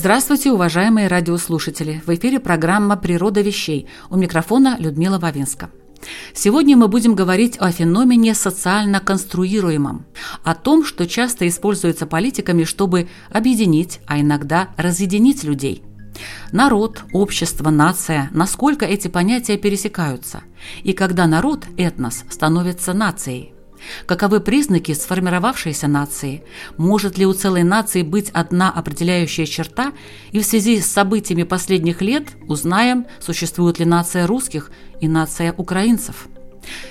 Здравствуйте, уважаемые радиослушатели! В эфире программа «Природа вещей». У микрофона Людмила Вавинска. Сегодня мы будем говорить о феномене социально конструируемом, о том, что часто используется политиками, чтобы объединить, а иногда разъединить людей. Народ, общество, нация, насколько эти понятия пересекаются, и когда народ, этнос, становится нацией – Каковы признаки сформировавшейся нации? Может ли у целой нации быть одна определяющая черта? И в связи с событиями последних лет узнаем, существует ли нация русских и нация украинцев.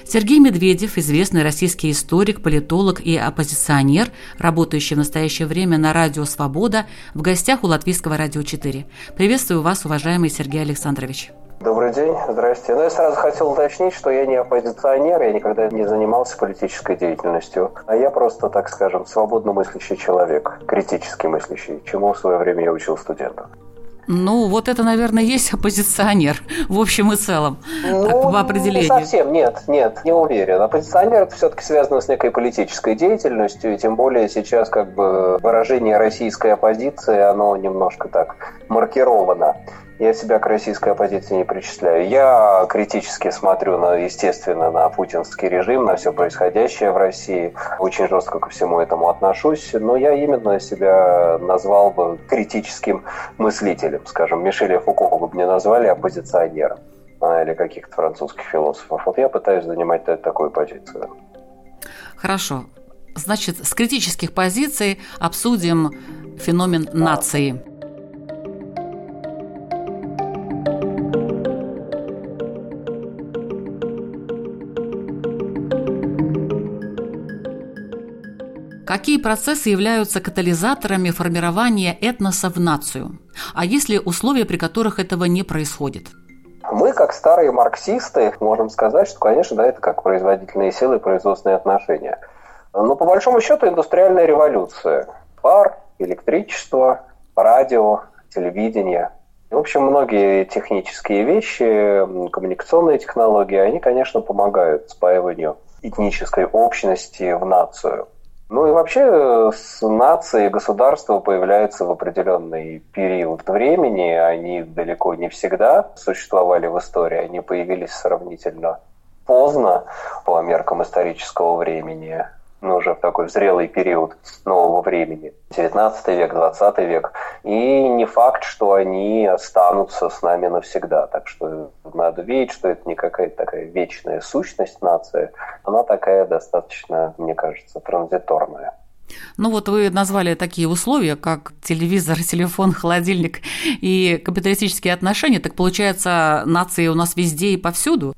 Сергей Медведев, известный российский историк, политолог и оппозиционер, работающий в настоящее время на радио «Свобода», в гостях у Латвийского радио 4. Приветствую вас, уважаемый Сергей Александрович. Добрый день, здрасте. Ну, я сразу хотел уточнить, что я не оппозиционер, я никогда не занимался политической деятельностью, а я просто, так скажем, свободно мыслящий человек, критически мыслящий, чему в свое время я учил студентов. Ну, вот это, наверное, есть оппозиционер в общем и целом, ну, так, по определению. Не совсем, нет, нет, не уверен. Оппозиционер это все-таки связано с некой политической деятельностью, и тем более сейчас как бы выражение российской оппозиции, оно немножко так маркировано. Я себя к российской оппозиции не причисляю. Я критически смотрю, на, естественно, на путинский режим, на все происходящее в России. Очень жестко ко всему этому отношусь. Но я именно себя назвал бы критическим мыслителем. Скажем, Мишеля Фуко бы мне назвали оппозиционером а, или каких-то французских философов. Вот я пытаюсь занимать такую позицию. Хорошо. Значит, с критических позиций обсудим феномен нации. Какие процессы являются катализаторами формирования этноса в нацию? А есть ли условия, при которых этого не происходит? Мы, как старые марксисты, можем сказать, что, конечно, да, это как производительные силы и производственные отношения. Но по большому счету индустриальная революция. Пар, электричество, радио, телевидение. В общем, многие технические вещи, коммуникационные технологии, они, конечно, помогают спаиванию этнической общности в нацию. Ну и вообще э, с нацией государства появляются в определенный период времени. Они далеко не всегда существовали в истории. Они появились сравнительно поздно по меркам исторического времени ну, уже в такой зрелый период нового времени, 19 век, 20 век. И не факт, что они останутся с нами навсегда. Так что надо видеть, что это не какая-то такая вечная сущность нации, она такая достаточно, мне кажется, транзиторная. Ну вот вы назвали такие условия, как телевизор, телефон, холодильник и капиталистические отношения. Так получается, нации у нас везде и повсюду?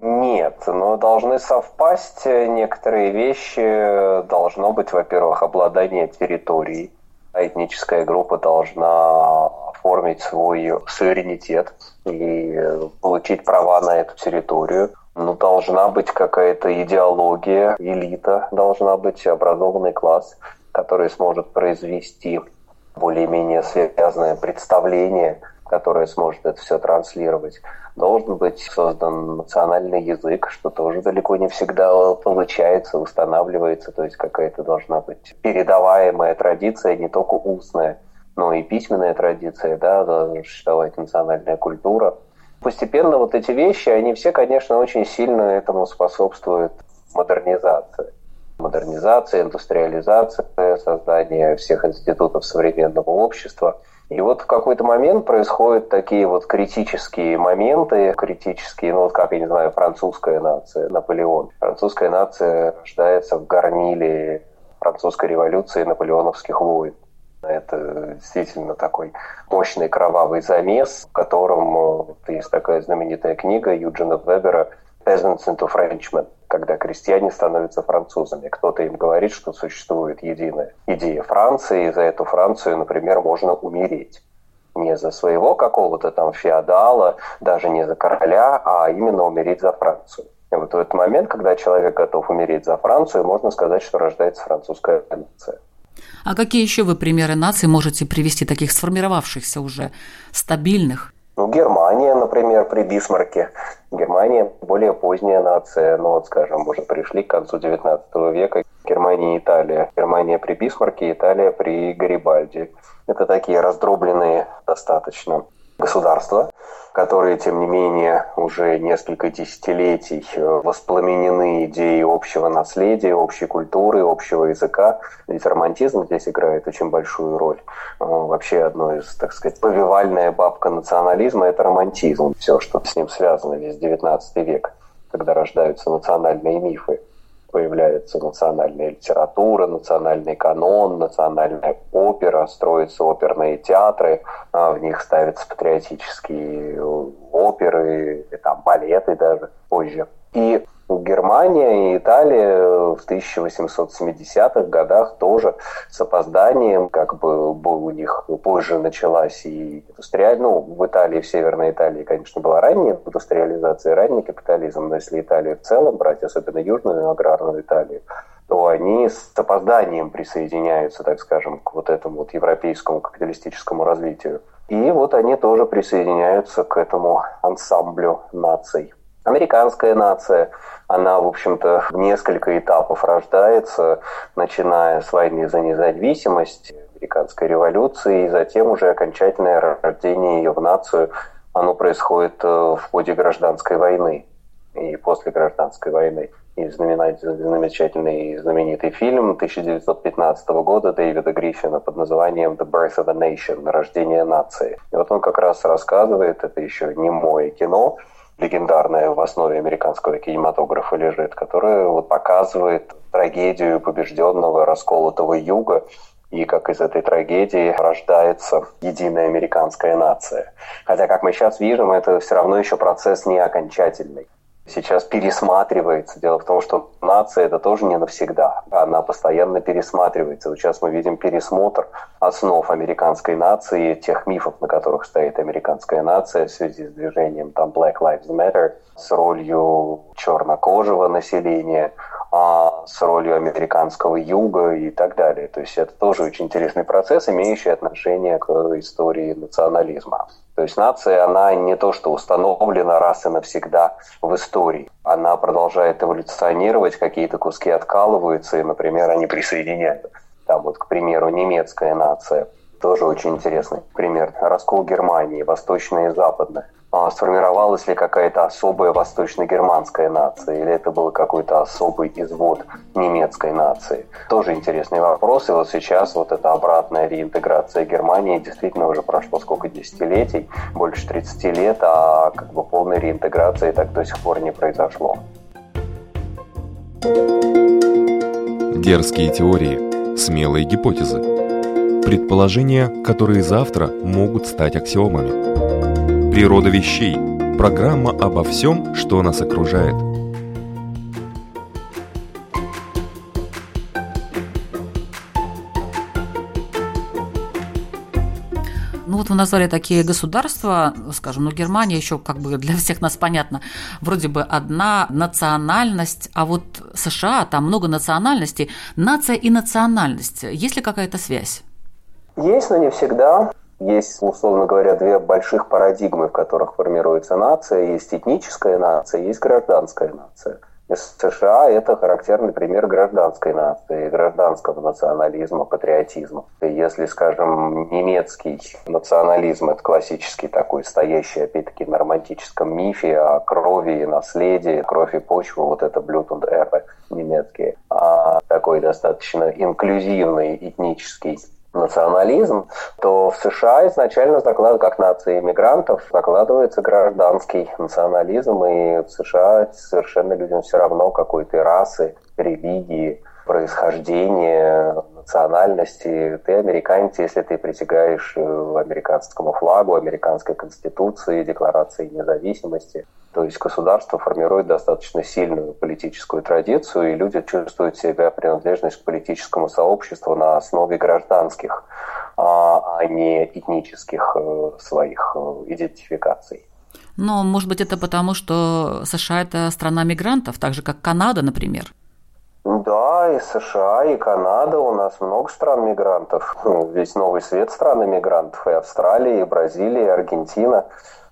Нет, но должны совпасть некоторые вещи. Должно быть, во-первых, обладание территорией. Этническая группа должна оформить свой суверенитет и получить права на эту территорию. Но должна быть какая-то идеология, элита, должна быть образованный класс, который сможет произвести более-менее связанное представление которая сможет это все транслировать. Должен быть создан национальный язык, что тоже далеко не всегда получается, устанавливается, то есть какая-то должна быть передаваемая традиция, не только устная, но и письменная традиция, да, должна существовать национальная культура. Постепенно вот эти вещи, они все, конечно, очень сильно этому способствуют модернизации модернизация, индустриализация, создание всех институтов современного общества – и вот в какой-то момент происходят такие вот критические моменты, критические, ну вот как, я не знаю, французская нация, Наполеон. Французская нация рождается в горниле французской революции наполеоновских войн. Это действительно такой мощный кровавый замес, в котором вот, есть такая знаменитая книга Юджина Вебера «Peasants into Frenchmen», когда крестьяне становятся французами. Кто-то им говорит, что существует единая идея Франции, и за эту Францию, например, можно умереть не за своего какого-то там феодала, даже не за короля, а именно умереть за Францию. И вот в этот момент, когда человек готов умереть за Францию, можно сказать, что рождается французская нация. А какие еще вы примеры наций можете привести, таких сформировавшихся уже, стабильных? Ну, Германия, например, при Бисмарке. Германия более поздняя нация, ну вот, скажем, уже пришли к концу XIX века. Германия и Италия. Германия при Бисмарке, Италия при Гарибальди. Это такие раздробленные достаточно государства, которые, тем не менее, уже несколько десятилетий э, воспламенены идеей общего наследия, общей культуры, общего языка. Ведь романтизм здесь играет очень большую роль. Э, вообще одно из, так сказать, повивальная бабка национализма – это романтизм. Все, что с ним связано, весь XIX век, когда рождаются национальные мифы появляется национальная литература, национальный канон, национальная опера, строятся оперные театры, а в них ставятся патриотические оперы, и там балеты даже позже. И Германия и Италия в 1870-х годах тоже с опозданием, как бы у них позже началась и индустриальная, ну, в Италии, в Северной Италии, конечно, была ранняя индустриализация, ранний капитализм, но если Италию в целом брать, особенно южную аграрную Италию, то они с опозданием присоединяются, так скажем, к вот этому вот европейскому капиталистическому развитию. И вот они тоже присоединяются к этому ансамблю наций. Американская нация, она, в общем-то, в несколько этапов рождается, начиная с войны за независимость, американской революции, и затем уже окончательное рождение ее в нацию, оно происходит э, в ходе гражданской войны и после гражданской войны. И замечательный знаменитый фильм 1915 года Дэвида Гриффина под названием «The Birth of a Nation» – «Рождение нации». И вот он как раз рассказывает, это еще не мое кино, легендарная в основе американского кинематографа лежит, которая вот показывает трагедию побежденного, расколотого юга, и как из этой трагедии рождается единая американская нация. Хотя, как мы сейчас видим, это все равно еще процесс не окончательный сейчас пересматривается. Дело в том, что нация это тоже не навсегда. Она постоянно пересматривается. Вот сейчас мы видим пересмотр основ американской нации, тех мифов, на которых стоит американская нация в связи с движением там Black Lives Matter, с ролью чернокожего населения, а с ролью американского юга и так далее. То есть это тоже очень интересный процесс, имеющий отношение к истории национализма. То есть нация, она не то, что установлена раз и навсегда в истории. Она продолжает эволюционировать, какие-то куски откалываются, и, например, они присоединяют. Там вот, к примеру, немецкая нация. Тоже очень интересный пример. Раскол Германии, восточная и западная. А сформировалась ли какая-то особая восточно-германская нация, или это был какой-то особый извод немецкой нации. Тоже интересный вопрос, и вот сейчас вот эта обратная реинтеграция Германии действительно уже прошло сколько десятилетий, больше 30 лет, а как бы полной реинтеграции так до сих пор не произошло. Дерзкие теории, смелые гипотезы, предположения, которые завтра могут стать аксиомами – Природа вещей. Программа обо всем, что нас окружает. Ну вот вы назвали такие государства, скажем, ну Германия еще как бы для всех нас понятно, вроде бы одна национальность, а вот США, там много национальностей, нация и национальность, есть ли какая-то связь? Есть, но не всегда. Есть, условно говоря, две больших парадигмы, в которых формируется нация. Есть этническая нация, есть гражданская нация. И США это характерный пример гражданской нации, гражданского национализма, патриотизма. И если, скажем, немецкий национализм – это классический такой, стоящий, опять-таки, на романтическом мифе о крови и наследии, кровь и почва, вот это und Erbe немецкие, а такой достаточно инклюзивный этнический национализм, то в США изначально заклад, как нация иммигрантов закладывается гражданский национализм, и в США совершенно людям все равно какой то расы, религии, происхождения, национальности. Ты американец, если ты притягаешь э, американскому флагу, американской конституции, декларации независимости. То есть государство формирует достаточно сильную политическую традицию, и люди чувствуют себя принадлежность к политическому сообществу на основе гражданских, а, а не этнических э, своих э, идентификаций. Но, может быть, это потому, что США – это страна мигрантов, так же, как Канада, например? Да, и США, и Канада, у нас много стран мигрантов. Ну, весь новый свет страны мигрантов, и Австралия, и Бразилия, и Аргентина.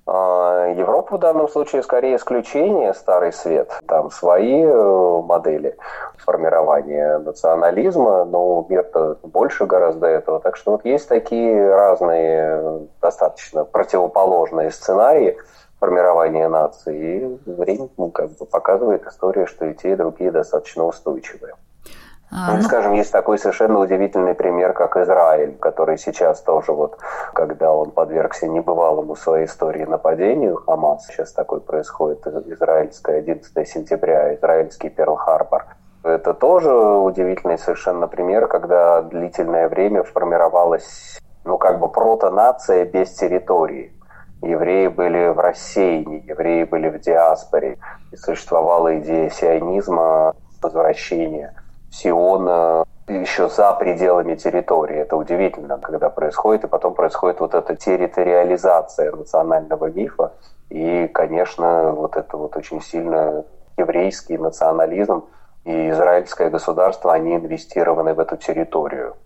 А, Европа в данном случае скорее исключение, старый свет. Там свои э, модели формирования национализма, но мир-то больше гораздо этого. Так что вот есть такие разные, достаточно противоположные сценарии – формирования нации. И время ну, как бы показывает история, что и те, и другие достаточно устойчивые. А, ну, скажем, есть такой совершенно удивительный пример, как Израиль, который сейчас тоже вот, когда он подвергся небывалому своей истории нападению Хамас, сейчас такой происходит, израильское 11 сентября, израильский Перл-Харбор. Это тоже удивительный совершенно пример, когда длительное время формировалась, ну, как бы протонация без территории евреи были в рассеянии, евреи были в диаспоре. И существовала идея сионизма, возвращения Сиона еще за пределами территории. Это удивительно, когда происходит, и потом происходит вот эта территориализация национального мифа. И, конечно, вот это вот очень сильно еврейский национализм и израильское государство, они инвестированы в эту территорию.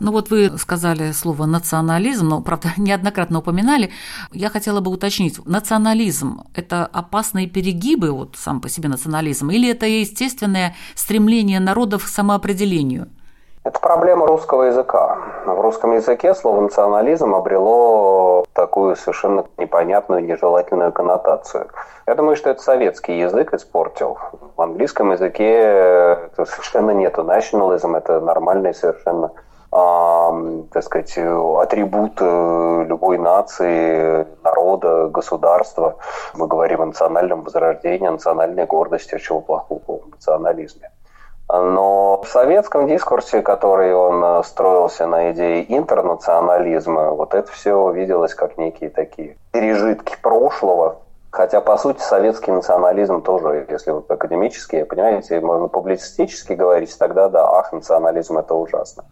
Ну вот вы сказали слово национализм, но, правда, неоднократно упоминали. Я хотела бы уточнить, национализм – это опасные перегибы, вот сам по себе национализм, или это естественное стремление народов к самоопределению? Это проблема русского языка. В русском языке слово «национализм» обрело такую совершенно непонятную, нежелательную коннотацию. Я думаю, что это советский язык испортил. В английском языке это совершенно нету nationalism, это нормальный совершенно так сказать, атрибут э, любой нации, народа, государства. Мы говорим о национальном возрождении, о национальной гордости, чего плохого в национализме. Но в советском дискурсе, который он э, строился на идее интернационализма, вот это все виделось как некие такие пережитки прошлого, Хотя, по сути, советский национализм тоже, если вот академически, понимаете, можно публицистически говорить, тогда да, ах, национализм – это ужасно.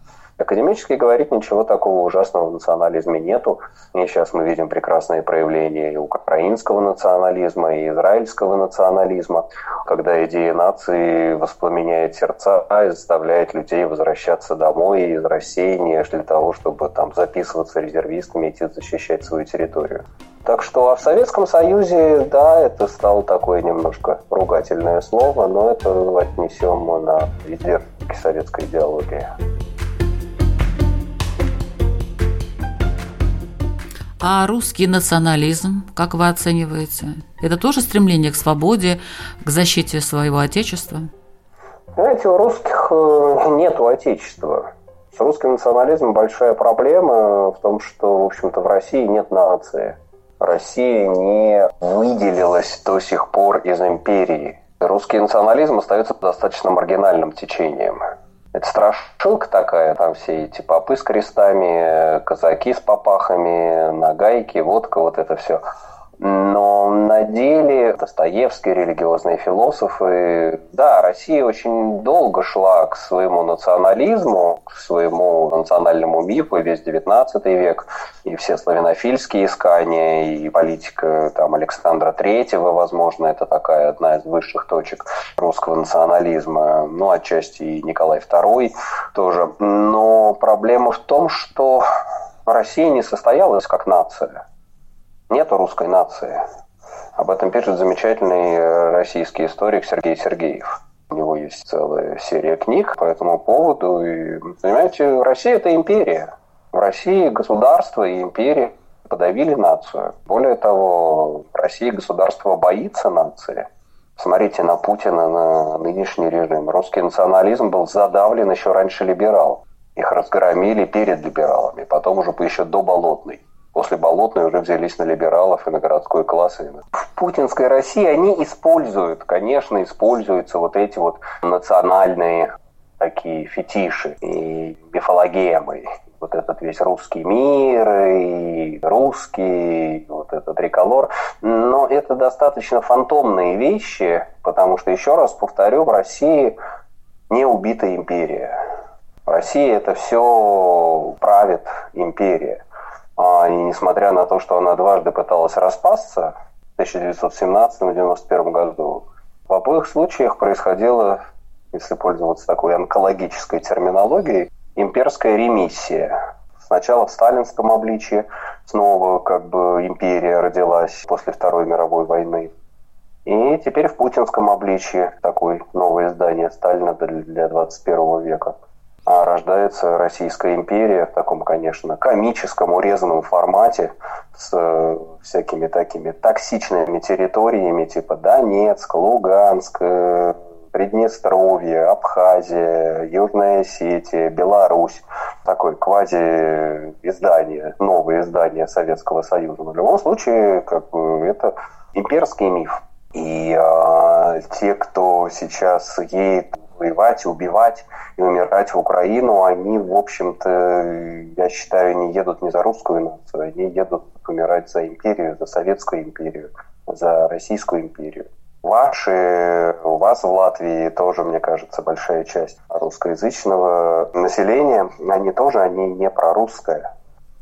Академически говорить ничего такого ужасного в национализме нету. И сейчас мы видим прекрасные проявления и украинского национализма, и израильского национализма, когда идея нации воспламеняет сердца и заставляет людей возвращаться домой из рассеяния для того, чтобы там записываться резервистами, идти защищать свою территорию. Так что а в Советском Союзе, да, это стало такое немножко ругательное слово, но это отнесем на издержки советской идеологии. А русский национализм, как вы оцениваете? Это тоже стремление к свободе, к защите своего отечества? Знаете, у русских э, нет отечества. С русским национализмом большая проблема в том, что, в общем-то, в России нет нации. Россия не выделилась до сих пор из империи. Русский национализм остается достаточно маргинальным течением. Это страшилка такая, там все эти попы с крестами, казаки с попахами, нагайки, водка, вот это все. Но на деле Достоевский, религиозные философы, да, Россия очень долго шла к своему национализму, к своему национальному мифу, весь XIX век, и все славянофильские искания, и политика там, Александра Третьего, возможно, это такая одна из высших точек русского национализма, ну, отчасти и Николай II тоже. Но проблема в том, что Россия не состоялась как нация нету русской нации. Об этом пишет замечательный э, российский историк Сергей Сергеев. У него есть целая серия книг по этому поводу. И, понимаете, Россия – это империя. В России государство и империя подавили нацию. Более того, в России государство боится нации. Смотрите на Путина, на нынешний режим. Русский национализм был задавлен еще раньше либерал. Их разгромили перед либералами, потом уже еще до Болотной после Болотной уже взялись на либералов и на городской класс. В путинской России они используют, конечно, используются вот эти вот национальные такие фетиши и мифологемы. Вот этот весь русский мир и русский, вот этот триколор. Но это достаточно фантомные вещи, потому что, еще раз повторю, в России не убита империя. В России это все правит империя. А, и несмотря на то, что она дважды пыталась распасться в 1917-1991 году, в обоих случаях происходило, если пользоваться такой онкологической терминологией, имперская ремиссия. Сначала в сталинском обличии снова как бы империя родилась после Второй мировой войны. И теперь в путинском обличии такое новое издание Сталина для 21 века. А рождается Российская империя в таком, конечно, комическом, урезанном формате с всякими такими токсичными территориями типа Донецк, Луганск, э, Приднестровье, Абхазия, Южная Осетия, Беларусь. Такое квази-издание, новое издание Советского Союза. Но в любом случае, как бы, это имперский миф. И а, те, кто сейчас едет воевать, убивать и умирать в Украину, они, в общем-то, я считаю, не едут не за русскую нацию, они едут умирать за империю, за Советскую империю, за Российскую империю. Ваши, у вас в Латвии тоже, мне кажется, большая часть русскоязычного населения, они тоже, они не прорусское,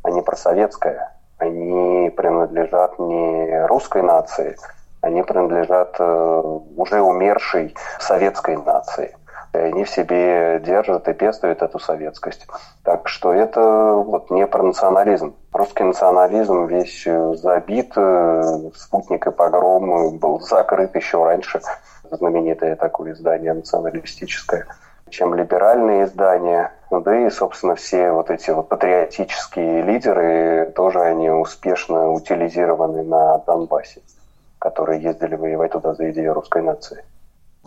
они просоветское. Они принадлежат не русской нации, они принадлежат э, уже умершей советской нации. Они в себе держат и пестуют эту советскость. Так что это вот не про национализм. Русский национализм весь э, забит, э, спутник и погром был закрыт еще раньше. Знаменитое такое издание националистическое чем либеральные издания. Да и, собственно, все вот эти вот патриотические лидеры тоже они успешно утилизированы на Донбассе, которые ездили воевать туда за идею русской нации.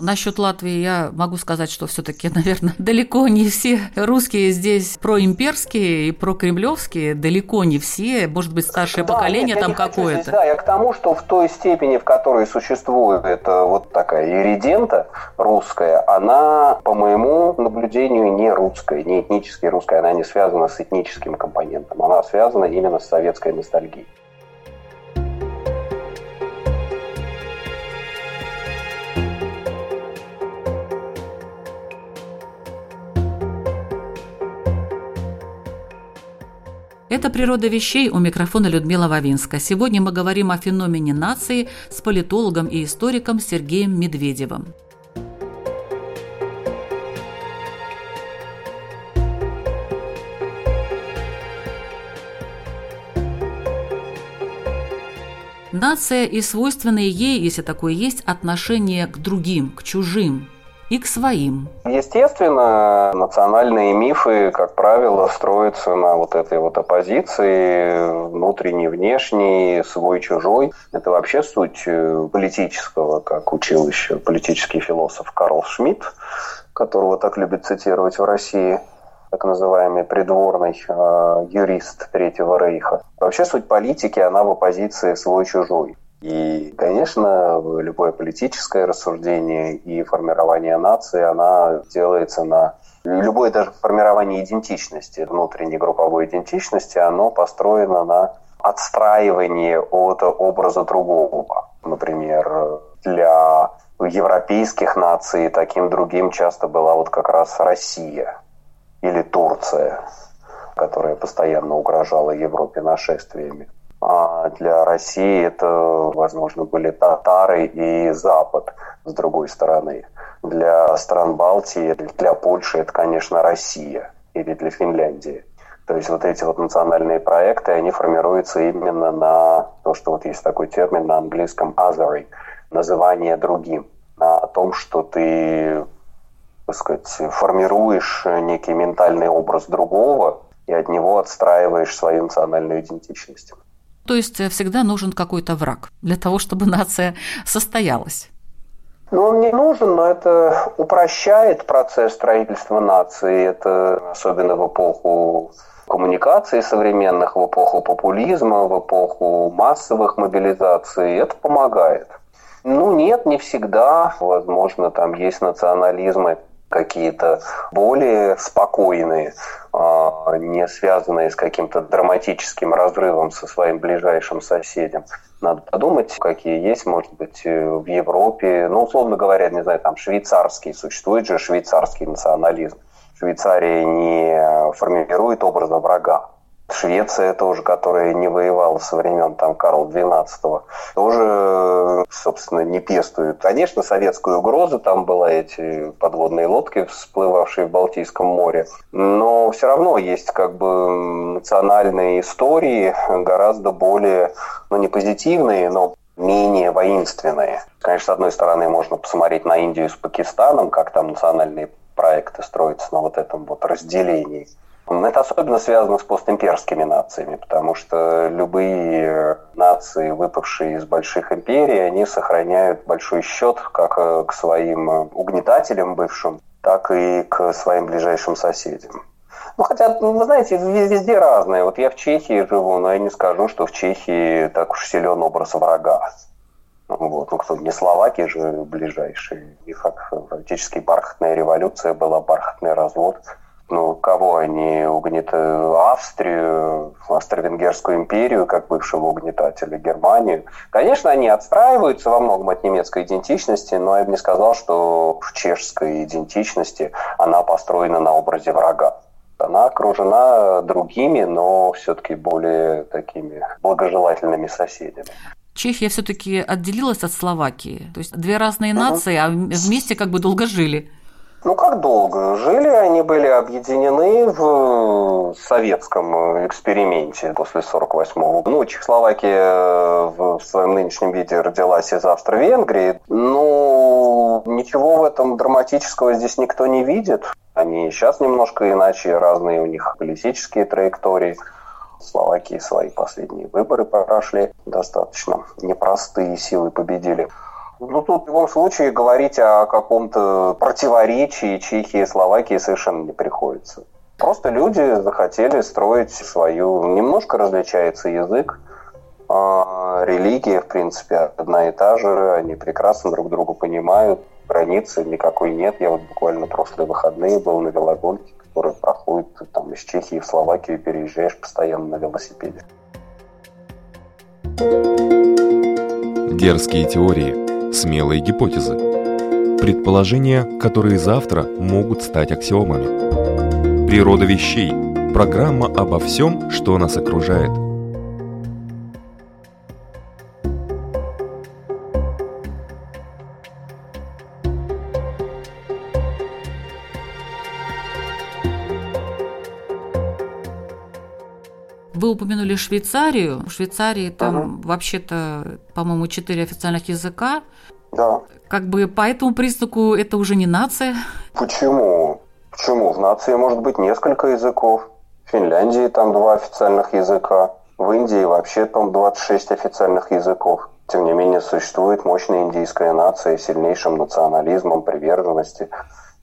Насчет Латвии я могу сказать, что все-таки, наверное, далеко не все русские здесь проимперские и прокремлевские, далеко не все, может быть, старшее да, поколение нет, там какое-то. Да, я к тому, что в той степени, в которой существует эта вот такая иридента русская, она, по моему наблюдению, не русская, не этнически русская, она не связана с этническим компонентом, она связана именно с советской ностальгией. Это «Природа вещей» у микрофона Людмила Вавинска. Сегодня мы говорим о феномене нации с политологом и историком Сергеем Медведевым. Нация и свойственные ей, если такое есть, отношение к другим, к чужим, и к своим. Естественно, национальные мифы, как правило, строятся на вот этой вот оппозиции, внутренний, внешний, свой-чужой. Это вообще суть э, политического, как учил еще политический философ Карл Шмидт, которого так любят цитировать в России так называемый придворный э, юрист Третьего Рейха. Вообще суть политики, она в оппозиции свой-чужой. И, конечно, любое политическое рассуждение и формирование нации, она делается на любое даже формирование идентичности, внутренней групповой идентичности, оно построено на отстраивании от образа другого. Например, для европейских наций таким другим часто была вот как раз Россия или Турция, которая постоянно угрожала Европе нашествиями. А для России это, возможно, были татары и Запад с другой стороны. Для стран Балтии, для Польши это, конечно, Россия или для Финляндии. То есть вот эти вот национальные проекты, они формируются именно на то, что вот есть такой термин на английском othering, называние другим, на том, что ты, так сказать, формируешь некий ментальный образ другого и от него отстраиваешь свою национальную идентичность. То есть э, всегда нужен какой-то враг для того, чтобы нация состоялась. Ну, он не нужен, но это упрощает процесс строительства нации. Это особенно в эпоху коммуникации современных, в эпоху популизма, в эпоху массовых мобилизаций. Это помогает. Ну, нет, не всегда. Возможно, там есть национализмы, какие-то более спокойные, а, не связанные с каким-то драматическим разрывом со своим ближайшим соседем. Надо подумать, какие есть, может быть, э, в Европе. Ну, условно говоря, не знаю, там швейцарский, существует же швейцарский национализм. Швейцария не формирует образа врага. Швеция тоже, которая не воевала со времен там, Карла XII, тоже, собственно, не пестует. Конечно, советскую угрозу, там была эти подводные лодки, всплывавшие в Балтийском море, но все равно есть как бы национальные истории гораздо более, ну не позитивные, но менее воинственные. Конечно, с одной стороны, можно посмотреть на Индию с Пакистаном, как там национальные проекты строятся на вот этом вот разделении. Это особенно связано с постимперскими нациями, потому что любые нации, выпавшие из больших империй, они сохраняют большой счет как э, к своим угнетателям бывшим, так и к своим ближайшим соседям. Ну, хотя, ну, вы знаете, везде разное. Вот я в Чехии живу, но я не скажу, что в Чехии так уж силен образ врага. Вот. Ну, кто не Словакия же ближайшие. И фактически бархатная революция была, бархатный развод – ну, кого они угнетают? Австрию, Австро-Венгерскую империю, как бывшего угнетателя, Германию. Конечно, они отстраиваются во многом от немецкой идентичности, но я бы не сказал, что в чешской идентичности она построена на образе врага. Она окружена другими, но все-таки более такими благожелательными соседями. Чехия все-таки отделилась от Словакии. То есть две разные нации, а вместе как бы долго жили. Ну, как долго? Жили они были объединены в советском эксперименте после 48-го. Ну, Чехословакия в своем нынешнем виде родилась из Австро-Венгрии. Ну, ничего в этом драматического здесь никто не видит. Они сейчас немножко иначе, разные у них политические траектории. В Словакии свои последние выборы прошли достаточно непростые силы победили. Ну, тут в любом случае говорить о каком-то противоречии Чехии и Словакии совершенно не приходится. Просто люди захотели строить свою... Немножко различается язык, а религия, в принципе, одна и та же, они прекрасно друг друга понимают, границы никакой нет. Я вот буквально прошлые выходные был на велогонке, которая проходит там из Чехии в Словакию, переезжаешь постоянно на велосипеде. Дерзкие теории – смелые гипотезы. Предположения, которые завтра могут стать аксиомами. Природа вещей. Программа обо всем, что нас окружает. Упомянули Швейцарию. В Швейцарии там угу. вообще-то, по-моему, четыре официальных языка. Да. Как бы по этому признаку это уже не нация. Почему? Почему? В нации может быть несколько языков. В Финляндии там два официальных языка. В Индии вообще там 26 официальных языков. Тем не менее, существует мощная индийская нация с сильнейшим национализмом, приверженности.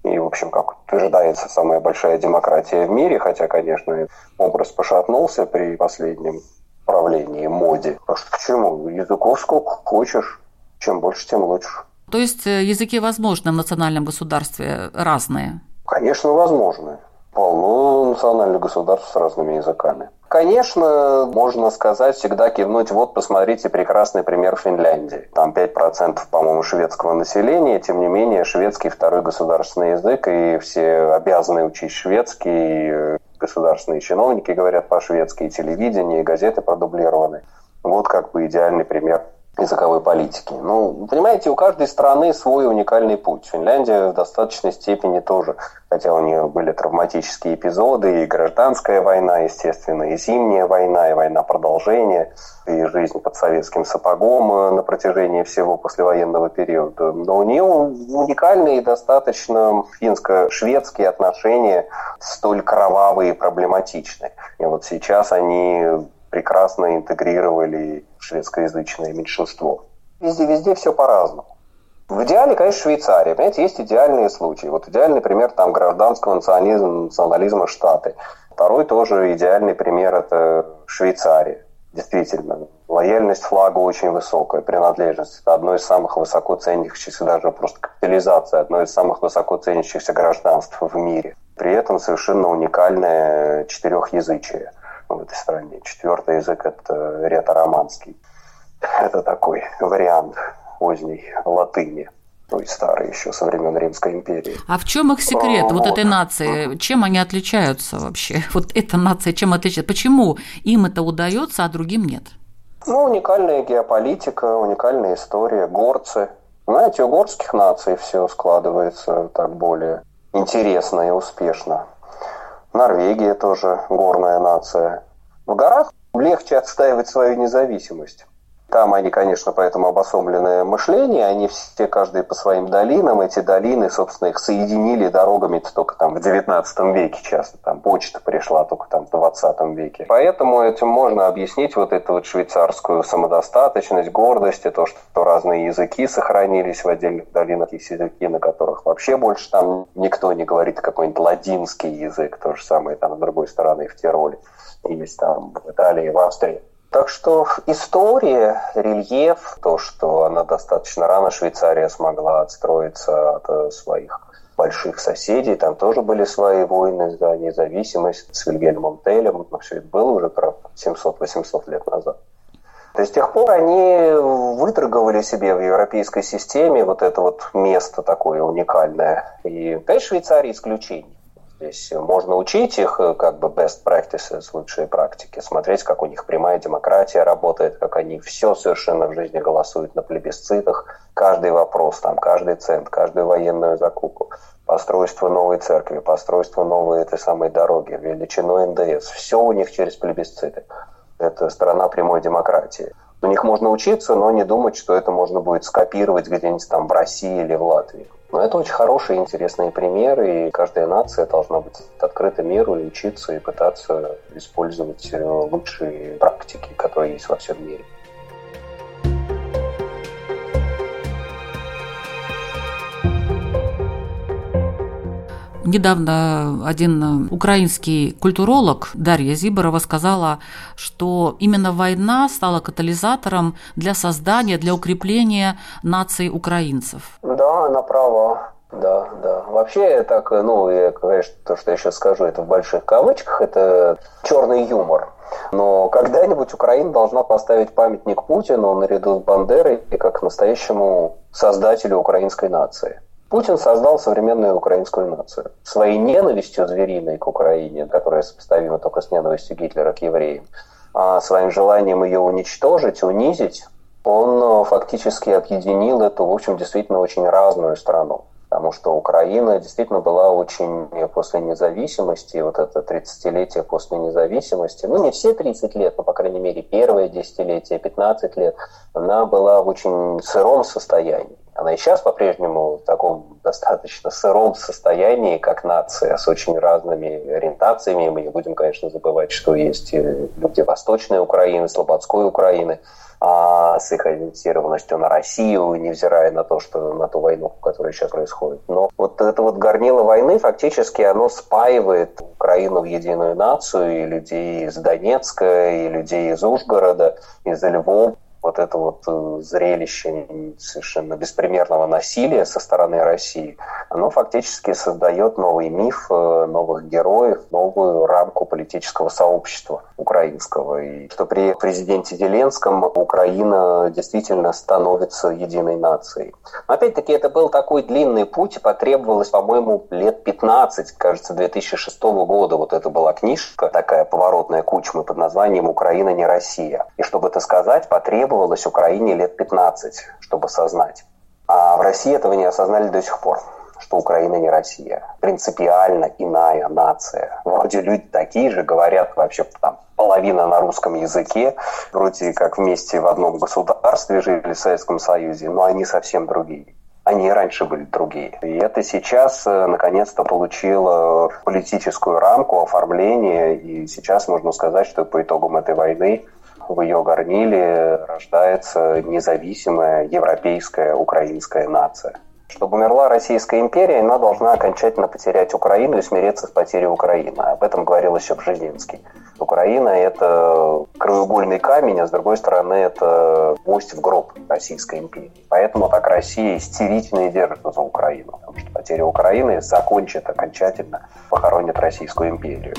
И, в общем, как утверждается, самая большая демократия в мире, хотя, конечно, образ пошатнулся при последнем правлении, моде. Потому что почему? Языков сколько хочешь. Чем больше, тем лучше. То есть э, языки возможны в национальном государстве разные? Конечно, возможны. Полно национальных государств с разными языками. Конечно, можно сказать, всегда кивнуть, вот посмотрите прекрасный пример Финляндии. Там 5%, по-моему, шведского населения, тем не менее, шведский второй государственный язык, и все обязаны учить шведский, государственные чиновники говорят по-шведски, и телевидение, и газеты продублированы. Вот как бы идеальный пример языковой политики. Ну, понимаете, у каждой страны свой уникальный путь. Финляндия в достаточной степени тоже, хотя у нее были травматические эпизоды, и гражданская война, естественно, и зимняя война, и война продолжения, и жизнь под советским сапогом э, на протяжении всего послевоенного периода. Но у нее уникальные и достаточно финско-шведские отношения, столь кровавые и проблематичные. И вот сейчас они прекрасно интегрировали шведскоязычное меньшинство. Везде-везде все по-разному. В идеале, конечно, Швейцария. Понимаете, есть идеальные случаи. Вот идеальный пример там гражданского национализма, национализма Штаты. Второй тоже идеальный пример – это Швейцария. Действительно, лояльность флагу очень высокая, принадлежность. Это одно из самых высоко ценящихся, даже просто капитализация, одно из самых высоко ценящихся гражданств в мире. При этом совершенно уникальное четырехязычие в этой стране. Четвертый язык – это ретро-романский. Это такой вариант поздней латыни ну и старые еще со времен Римской империи. А в чем их секрет, вот, вот этой нации? Чем они отличаются вообще? Вот эта нация чем отличается? Почему им это удается, а другим нет? Ну, уникальная геополитика, уникальная история, горцы. Знаете, у горских наций все складывается так более интересно и успешно. Норвегия тоже горная нация. В горах легче отстаивать свою независимость. Там они, конечно, поэтому обособленное мышление, они все, каждый по своим долинам, эти долины, собственно, их соединили дорогами только там в 19 веке часто, там почта пришла только там в 20 веке. Поэтому этим можно объяснить вот эту вот швейцарскую самодостаточность, гордость, и то, что разные языки сохранились в отдельных долинах, есть языки, на которых вообще больше там никто не говорит какой-нибудь ладинский язык, то же самое там с другой стороны в Тироле, есть там в Италии, в Австрии. Так что история, рельеф, то, что она достаточно рано, Швейцария смогла отстроиться от э, своих больших соседей, там тоже были свои войны за независимость с Вильгельмом Телем, но все это было уже, правда, 700-800 лет назад. То есть с тех пор они выторговали себе в европейской системе вот это вот место такое уникальное. И, конечно, Швейцария исключение. Здесь можно учить их э, как бы best practices, лучшие практики, смотреть, как у них прямая демократия работает, как они все совершенно в жизни голосуют на плебисцитах, каждый вопрос, там, каждый цент, каждую военную закупку, постройство новой церкви, постройство новой этой самой дороги, величину НДС, все у них через плебисциты. Это страна прямой демократии. У них можно учиться, но не думать, что это можно будет скопировать где-нибудь там в России или в Латвии. Но это очень хорошие, интересные примеры, и каждая нация должна быть открыта миру учиться, и пытаться использовать э, лучшие практики, которые есть во всем мире. Недавно один украинский культуролог Дарья Зиборова сказала, что именно война стала катализатором для создания, для укрепления нации украинцев. Да, она права. Да, да. Вообще, так, ну, я, конечно, то, что я сейчас скажу, это в больших кавычках, это черный юмор. Но когда-нибудь Украина должна поставить памятник Путину наряду с Бандерой как настоящему создателю украинской нации. Путин создал современную украинскую нацию. Своей ненавистью звериной к Украине, которая сопоставима только с ненавистью Гитлера к евреям, а своим желанием ее уничтожить, унизить, он э, фактически объединил эту, в общем, действительно очень разную страну. Потому что Украина действительно была очень после независимости, вот это 30-летие после независимости, ну не все 30 лет, но, по крайней мере, первое десятилетие, 15 лет, она была в очень сыром состоянии. Она и сейчас по-прежнему в таком достаточно сыром состоянии, как нация, с очень разными ориентациями. Мы не будем, конечно, забывать, что есть люди Восточной Украины, Слободской Украины, а с их ориентированностью на Россию, невзирая на то, что на ту войну, которая сейчас происходит. Но вот это вот горнило войны фактически оно спаивает Украину в единую нацию, и людей из Донецка, и людей из Ужгорода, из Львова, вот это вот э, зрелище совершенно беспримерного насилия со стороны России, оно фактически создает новый миф, э, новых героев, новую рамку политического сообщества украинского. И что при президенте Зеленском Украина действительно становится единой нацией. Опять-таки, это был такой длинный путь, потребовалось, по-моему, лет 15, кажется, 2006 года. Вот это была книжка, такая поворотная кучма под названием «Украина не Россия». И чтобы это сказать, потребовалось потребовалось Украине лет 15, чтобы осознать. А в России этого не осознали до сих пор что Украина не Россия. Принципиально иная нация. Вроде люди такие же, говорят вообще там половина на русском языке, вроде как вместе в одном государстве жили в Советском Союзе, но они совсем другие. Они и раньше были другие. И это сейчас э, наконец-то получило политическую рамку, оформление, и сейчас можно сказать, что по итогам этой войны в ее горниле рождается независимая европейская украинская нация. Чтобы умерла Российская империя, она должна окончательно потерять Украину и смириться с потерей Украины. Об этом говорил еще Бжезинский. Украина – это краеугольный камень, а с другой стороны, это гвоздь в гроб Российской империи. Поэтому так Россия истерично и держится за Украину, потому что потеря Украины закончит окончательно, похоронит Российскую империю.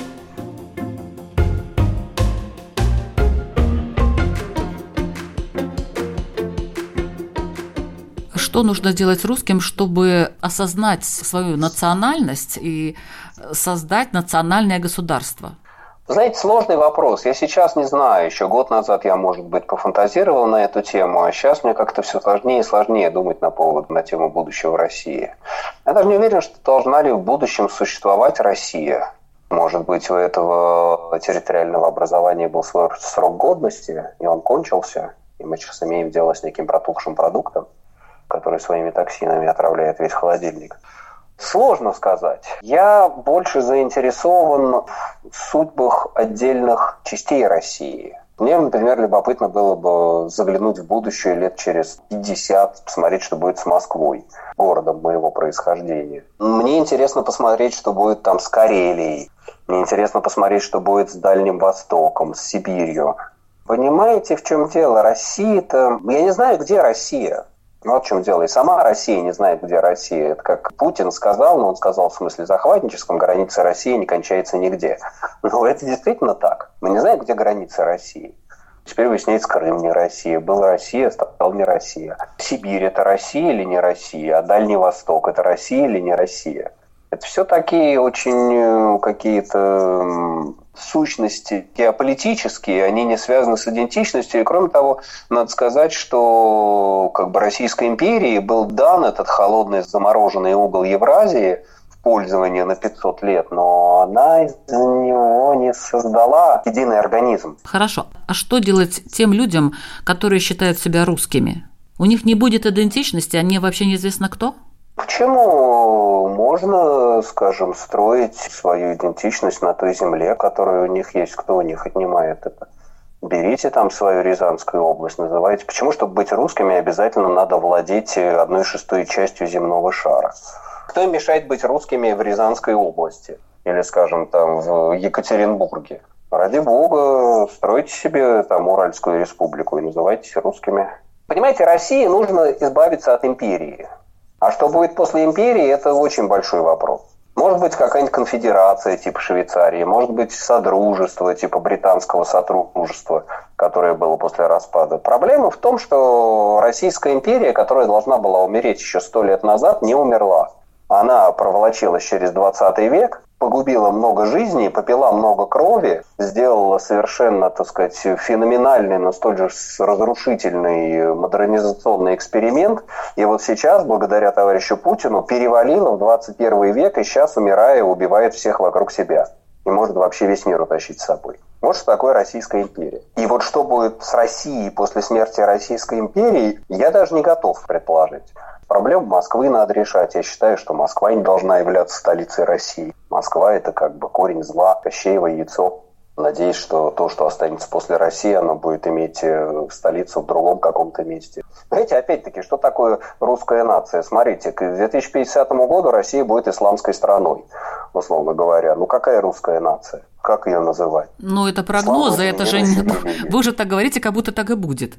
Что нужно делать русским, чтобы осознать свою национальность и создать национальное государство? Знаете, сложный вопрос. Я сейчас не знаю. Еще год назад я, может быть, пофантазировал на эту тему, а сейчас мне как-то все сложнее и сложнее думать на поводу, на тему будущего России. Я даже не уверен, что должна ли в будущем существовать Россия. Может быть, у этого территориального образования был свой срок годности, и он кончился, и мы сейчас имеем дело с неким протухшим продуктом который своими токсинами отравляет весь холодильник. Сложно сказать. Я больше заинтересован в судьбах отдельных частей России. Мне, например, любопытно было бы заглянуть в будущее лет через 50, посмотреть, что будет с Москвой, городом моего происхождения. Мне интересно посмотреть, что будет там с Карелией. Мне интересно посмотреть, что будет с Дальним Востоком, с Сибирью. Понимаете, в чем дело? Россия-то... Я не знаю, где Россия. Ну, вот в чем дело. И сама Россия не знает, где Россия. Это как Путин сказал, но он сказал в смысле захватническом, граница России не кончается нигде. Но это действительно так. Мы не знаем, где граница России. Теперь выясняется, Крым не Россия. Был Россия, стал не Россия. Сибирь – это Россия или не Россия? А Дальний Восток – это Россия или не Россия? Это все такие очень э, какие-то сущности геополитические, они не связаны с идентичностью. И кроме того, надо сказать, что как бы Российской империи был дан этот холодный замороженный угол Евразии в пользование на 500 лет, но она из него не создала единый организм. Хорошо. А что делать тем людям, которые считают себя русскими? У них не будет идентичности, они вообще неизвестно кто? Почему можно, скажем, строить свою идентичность на той земле, которая у них есть, кто у них отнимает это? Берите там свою Рязанскую область, называйте. Почему, чтобы быть русскими, обязательно надо владеть одной шестой частью земного шара? Кто им мешает быть русскими в Рязанской области? Или, скажем, там в Екатеринбурге? Ради бога, стройте себе там Уральскую республику и называйтесь русскими. Понимаете, России нужно избавиться от империи. А что будет после империи, это очень большой вопрос. Может быть, какая-нибудь конфедерация типа Швейцарии, может быть, содружество типа британского сотрудничества, которое было после распада. Проблема в том, что Российская империя, которая должна была умереть еще сто лет назад, не умерла. Она проволочилась через 20 век, погубила много жизней, попила много крови, сделала совершенно, так сказать, феноменальный, но столь же разрушительный модернизационный эксперимент. И вот сейчас, благодаря товарищу Путину, перевалила в 21 век и сейчас, умирая, убивает всех вокруг себя. И может вообще весь мир утащить с собой. Вот что такое Российская империя. И вот что будет с Россией после смерти Российской империи, я даже не готов предположить. Проблему Москвы надо решать. Я считаю, что Москва не должна являться столицей России. Москва – это как бы корень зла, Кощеево яйцо. Надеюсь, что то, что останется после России, оно будет иметь э, столицу в другом каком-то месте. Знаете, опять-таки, что такое русская нация? Смотрите, к 2050 году Россия будет исламской страной, условно говоря. Ну, какая русская нация? Как ее называть? Ну, это прогнозы, это же... Вы же так говорите, как будто так и будет.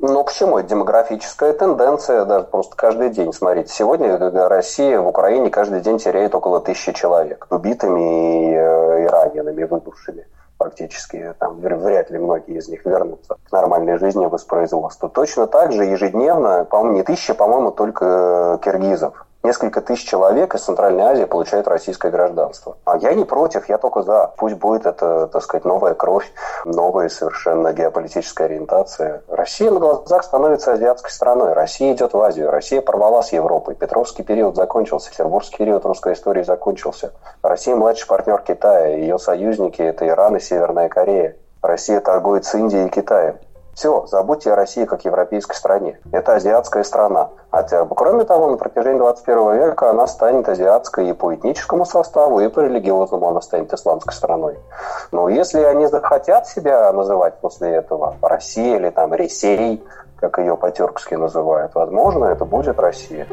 Ну, к чему? Это демографическая тенденция, даже просто каждый день. Смотрите, сегодня Россия в Украине каждый день теряет около тысячи человек убитыми и, э, и ранеными, выбывшими практически там вряд ли многие из них вернутся к нормальной жизни воспроизводству. Точно так же ежедневно, по-моему, не тысяча, по-моему, только киргизов несколько тысяч человек из Центральной Азии получают российское гражданство. А я не против, я только за. Пусть будет это, так сказать, новая кровь, новая совершенно геополитическая ориентация. Россия на глазах становится азиатской страной. Россия идет в Азию. Россия порвала с Европой. Петровский период закончился. Петербургский период русской истории закончился. Россия младший партнер Китая. Ее союзники – это Иран и Северная Корея. Россия торгует с Индией и Китаем. Все, забудьте о России как европейской стране. Это азиатская страна. Хотя, кроме того, на протяжении 21 века она станет азиатской и по этническому составу, и по религиозному она станет исламской страной. Но если они захотят себя называть после этого Россия или там Ресей, как ее по-тюркски называют, возможно, это будет Россия.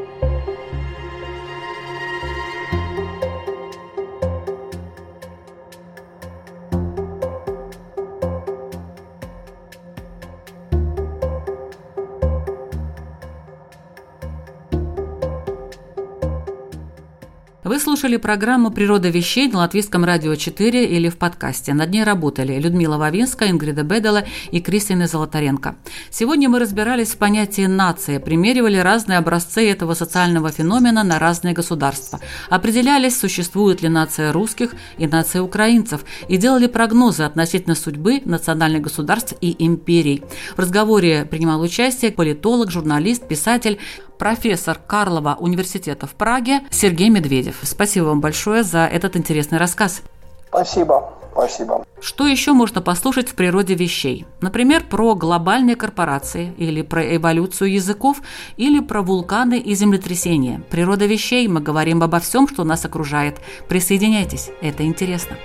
Вы слушали программу «Природа вещей» на Латвийском радио 4 или в подкасте. Над ней работали Людмила Вавинская, Ингрида Бедела и Кристина Золотаренко. Сегодня мы разбирались в понятии «нация», примеривали разные образцы этого социального феномена на разные государства, определялись, существует ли нация русских и нация украинцев, и делали прогнозы относительно судьбы национальных государств и империй. В разговоре принимал участие политолог, журналист, писатель, профессор Карлова университета в Праге Сергей Медведев. Спасибо вам большое за этот интересный рассказ. Спасибо. Спасибо. Что еще можно послушать в природе вещей? Например, про глобальные корпорации, или про эволюцию языков, или про вулканы и землетрясения. Природа вещей, мы говорим обо всем, что нас окружает. Присоединяйтесь, это интересно.